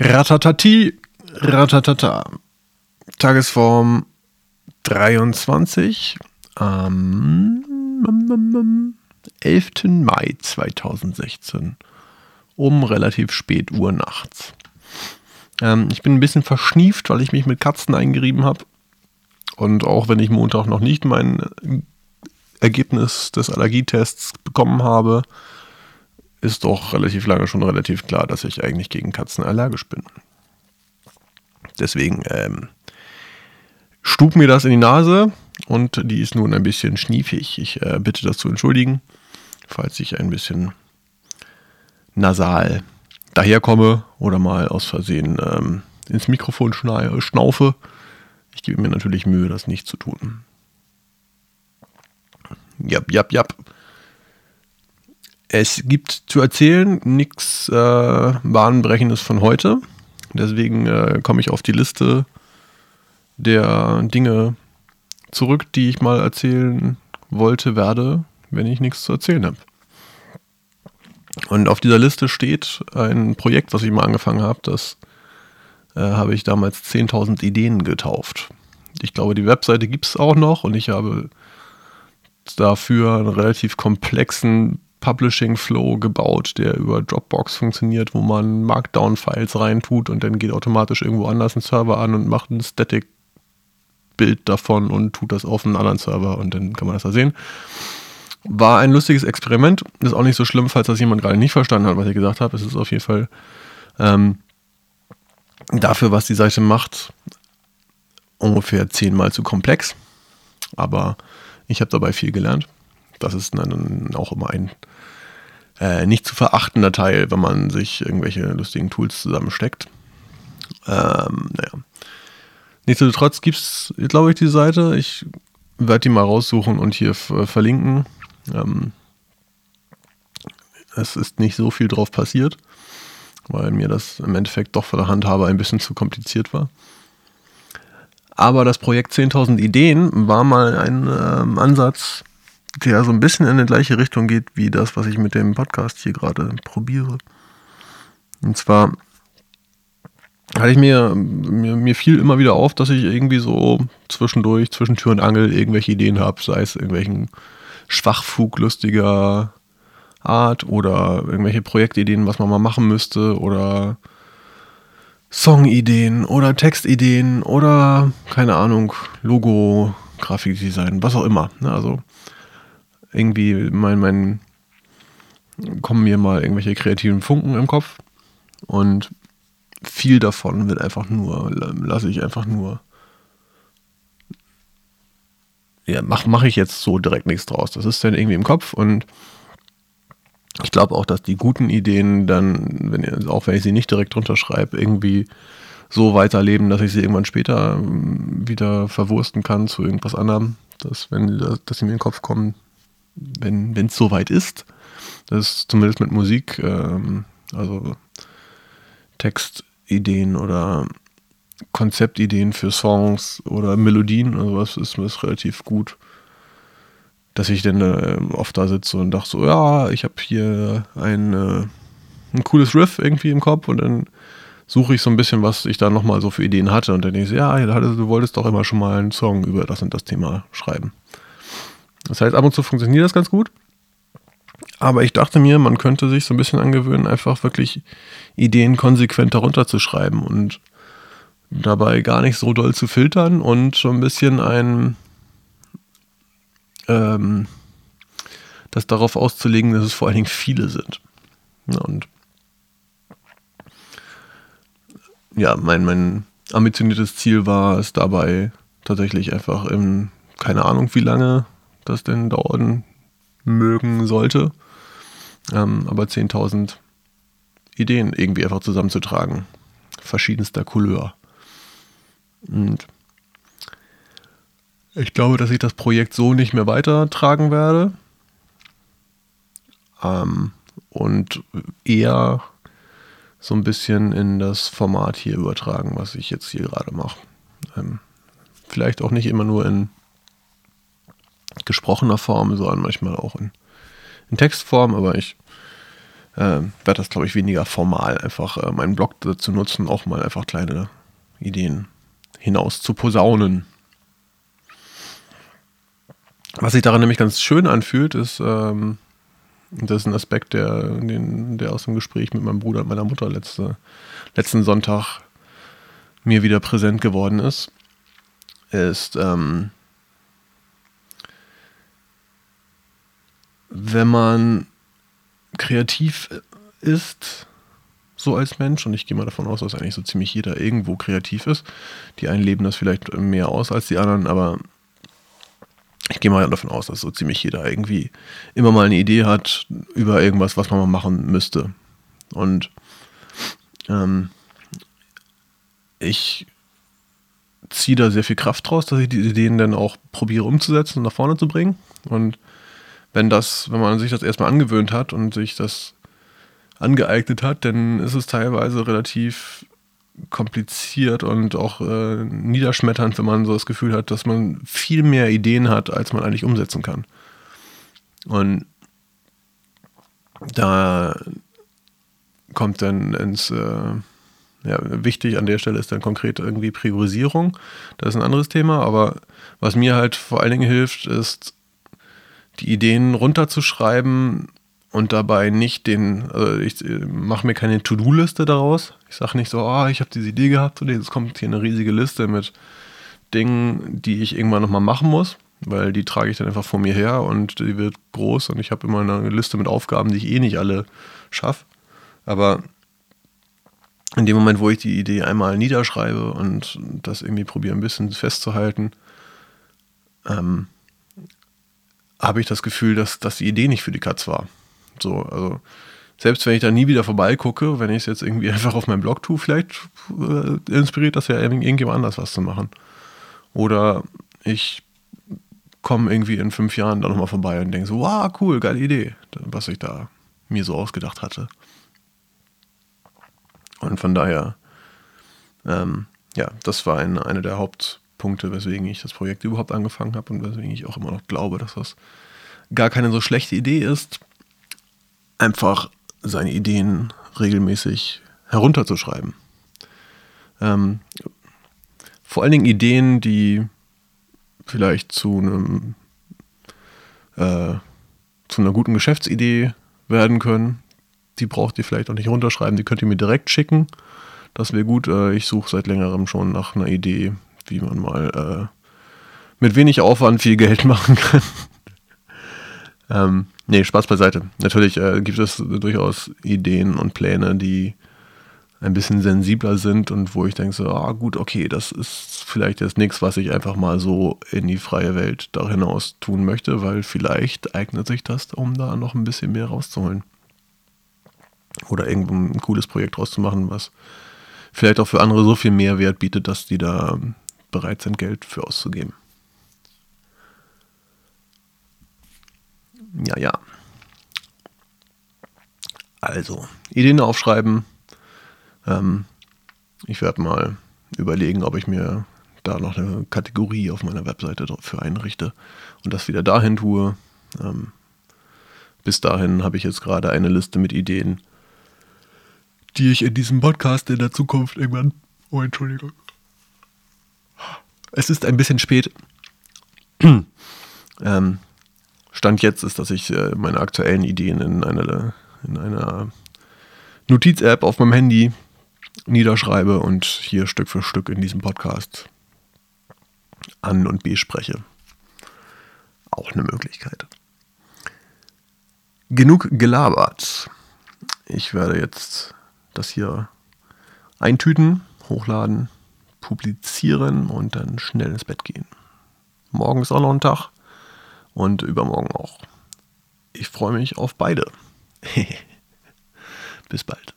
Ratatati, ratatata. Tagesform 23 am 11. Mai 2016 um relativ spät Uhr nachts. Ähm, ich bin ein bisschen verschnieft, weil ich mich mit Katzen eingerieben habe. Und auch wenn ich Montag noch nicht mein Ergebnis des Allergietests bekommen habe, ist doch relativ lange schon relativ klar, dass ich eigentlich gegen Katzen allergisch bin. Deswegen ähm, stub mir das in die Nase und die ist nun ein bisschen schniefig. Ich äh, bitte das zu entschuldigen, falls ich ein bisschen nasal daherkomme oder mal aus Versehen ähm, ins Mikrofon schnaufe. Ich gebe mir natürlich Mühe, das nicht zu tun. Jap, jap, jap. Es gibt zu erzählen nichts äh, Bahnbrechendes von heute. Deswegen äh, komme ich auf die Liste der Dinge zurück, die ich mal erzählen wollte, werde, wenn ich nichts zu erzählen habe. Und auf dieser Liste steht ein Projekt, was ich mal angefangen habe. Das äh, habe ich damals 10.000 Ideen getauft. Ich glaube, die Webseite gibt es auch noch und ich habe dafür einen relativ komplexen Publishing Flow gebaut, der über Dropbox funktioniert, wo man Markdown-Files reintut und dann geht automatisch irgendwo anders ein Server an und macht ein Static-Bild davon und tut das auf einen anderen Server und dann kann man das da sehen. War ein lustiges Experiment. Ist auch nicht so schlimm, falls das jemand gerade nicht verstanden hat, was ich gesagt habe. Es ist auf jeden Fall ähm, dafür, was die Seite macht, ungefähr zehnmal zu komplex. Aber ich habe dabei viel gelernt. Das ist dann auch immer ein äh, nicht zu verachtender Teil, wenn man sich irgendwelche lustigen Tools zusammensteckt. Ähm, naja. Nichtsdestotrotz gibt es, glaube ich, die Seite. Ich werde die mal raussuchen und hier verlinken. Ähm, es ist nicht so viel drauf passiert, weil mir das im Endeffekt doch von der Handhabe ein bisschen zu kompliziert war. Aber das Projekt 10.000 Ideen war mal ein ähm, Ansatz, der so ein bisschen in die gleiche Richtung geht wie das, was ich mit dem Podcast hier gerade probiere. Und zwar hatte ich mir, mir, mir fiel immer wieder auf, dass ich irgendwie so zwischendurch, zwischen Tür und Angel irgendwelche Ideen habe, sei es irgendwelchen Schwachfug lustiger Art oder irgendwelche Projektideen, was man mal machen müsste oder Songideen oder Textideen oder keine Ahnung, Logo, Grafikdesign, was auch immer. Ne? Also irgendwie mein, mein kommen mir mal irgendwelche kreativen Funken im Kopf und viel davon wird einfach nur, lasse ich einfach nur ja, mache mach ich jetzt so direkt nichts draus. Das ist dann irgendwie im Kopf und ich glaube auch, dass die guten Ideen dann, wenn ihr, auch wenn ich sie nicht direkt drunter schreibe, irgendwie so weiterleben, dass ich sie irgendwann später ähm, wieder verwursten kann zu irgendwas anderem. Dass, wenn, dass sie mir in den Kopf kommen, wenn es soweit ist. Das ist zumindest mit Musik, ähm, also Textideen oder Konzeptideen für Songs oder Melodien oder was ist mir relativ gut. Dass ich dann äh, oft da sitze und dachte so, ja, ich habe hier ein, äh, ein cooles Riff irgendwie im Kopf und dann suche ich so ein bisschen, was ich da nochmal so für Ideen hatte und dann denke ich so, ja, du wolltest doch immer schon mal einen Song über das und das Thema schreiben. Das heißt, ab und zu funktioniert das ganz gut. Aber ich dachte mir, man könnte sich so ein bisschen angewöhnen, einfach wirklich Ideen konsequent darunter zu schreiben und dabei gar nicht so doll zu filtern und so ein bisschen ein ähm, das darauf auszulegen, dass es vor allen Dingen viele sind. Und ja, mein, mein ambitioniertes Ziel war es dabei tatsächlich einfach in, keine Ahnung wie lange das denn dauern mögen sollte, ähm, aber 10.000 Ideen irgendwie einfach zusammenzutragen. Verschiedenster Couleur. Und ich glaube, dass ich das Projekt so nicht mehr weitertragen werde. Ähm, und eher so ein bisschen in das Format hier übertragen, was ich jetzt hier gerade mache. Ähm, vielleicht auch nicht immer nur in gesprochener Form, sondern manchmal auch in, in Textform, aber ich äh, werde das, glaube ich, weniger formal, einfach äh, meinen Blog dazu nutzen, auch mal einfach kleine Ideen hinaus zu posaunen. Was sich daran nämlich ganz schön anfühlt, ist, ähm, das ist ein Aspekt, der, den, der aus dem Gespräch mit meinem Bruder und meiner Mutter letzte, letzten Sonntag mir wieder präsent geworden ist, ist, ähm, wenn man kreativ ist, so als Mensch, und ich gehe mal davon aus, dass eigentlich so ziemlich jeder irgendwo kreativ ist. Die einen leben das vielleicht mehr aus als die anderen, aber ich gehe mal davon aus, dass so ziemlich jeder irgendwie immer mal eine Idee hat über irgendwas, was man mal machen müsste. Und ähm, ich ziehe da sehr viel Kraft draus, dass ich die Ideen dann auch probiere umzusetzen und nach vorne zu bringen. Und wenn das, wenn man sich das erstmal angewöhnt hat und sich das angeeignet hat, dann ist es teilweise relativ kompliziert und auch äh, niederschmetternd, wenn man so das Gefühl hat, dass man viel mehr Ideen hat, als man eigentlich umsetzen kann. Und da kommt dann ins, äh, ja, wichtig an der Stelle ist dann konkret irgendwie Priorisierung. Das ist ein anderes Thema, aber was mir halt vor allen Dingen hilft, ist, die Ideen runterzuschreiben und dabei nicht den, also ich äh, mache mir keine To-Do-Liste daraus. Ich sage nicht so, oh, ich habe diese Idee gehabt und jetzt kommt hier eine riesige Liste mit Dingen, die ich irgendwann nochmal machen muss, weil die trage ich dann einfach vor mir her und die wird groß und ich habe immer eine Liste mit Aufgaben, die ich eh nicht alle schaffe. Aber in dem Moment, wo ich die Idee einmal niederschreibe und das irgendwie probiere ein bisschen festzuhalten, ähm, habe ich das Gefühl, dass, dass die Idee nicht für die Katz war. So, also selbst wenn ich da nie wieder vorbeigucke, wenn ich es jetzt irgendwie einfach auf meinem Blog tue, vielleicht äh, inspiriert das ja irgendjemand anders was zu machen. Oder ich komme irgendwie in fünf Jahren da nochmal vorbei und denke so, wow, cool, geile Idee, was ich da mir so ausgedacht hatte. Und von daher, ähm, ja, das war ein, einer der Hauptpunkte, weswegen ich das Projekt überhaupt angefangen habe und weswegen ich auch immer noch glaube, dass das gar keine so schlechte Idee ist, einfach seine Ideen regelmäßig herunterzuschreiben. Ähm, vor allen Dingen Ideen, die vielleicht zu einem äh, zu einer guten Geschäftsidee werden können. Die braucht ihr vielleicht auch nicht runterschreiben, die könnt ihr mir direkt schicken. Das wäre gut. Äh, ich suche seit längerem schon nach einer Idee, wie man mal äh, mit wenig Aufwand viel Geld machen kann. ähm, Nee, Spaß beiseite. Natürlich äh, gibt es durchaus Ideen und Pläne, die ein bisschen sensibler sind und wo ich denke so, ah gut, okay, das ist vielleicht jetzt nichts, was ich einfach mal so in die freie Welt da hinaus tun möchte, weil vielleicht eignet sich das, um da noch ein bisschen mehr rauszuholen. Oder irgendwo ein cooles Projekt rauszumachen, was vielleicht auch für andere so viel Mehrwert bietet, dass die da bereit sind, Geld für auszugeben. Ja, ja. Also, Ideen aufschreiben. Ähm, ich werde mal überlegen, ob ich mir da noch eine Kategorie auf meiner Webseite dafür einrichte und das wieder dahin tue. Ähm, bis dahin habe ich jetzt gerade eine Liste mit Ideen, die ich in diesem Podcast in der Zukunft irgendwann. Oh, Entschuldigung. Es ist ein bisschen spät. ähm, Stand jetzt ist, dass ich äh, meine aktuellen Ideen in einer, in einer Notiz-App auf meinem Handy niederschreibe und hier Stück für Stück in diesem Podcast an- und bespreche. Auch eine Möglichkeit. Genug gelabert. Ich werde jetzt das hier eintüten, hochladen, publizieren und dann schnell ins Bett gehen. Morgen ist auch noch ein Tag und übermorgen auch. Ich freue mich auf beide. Bis bald.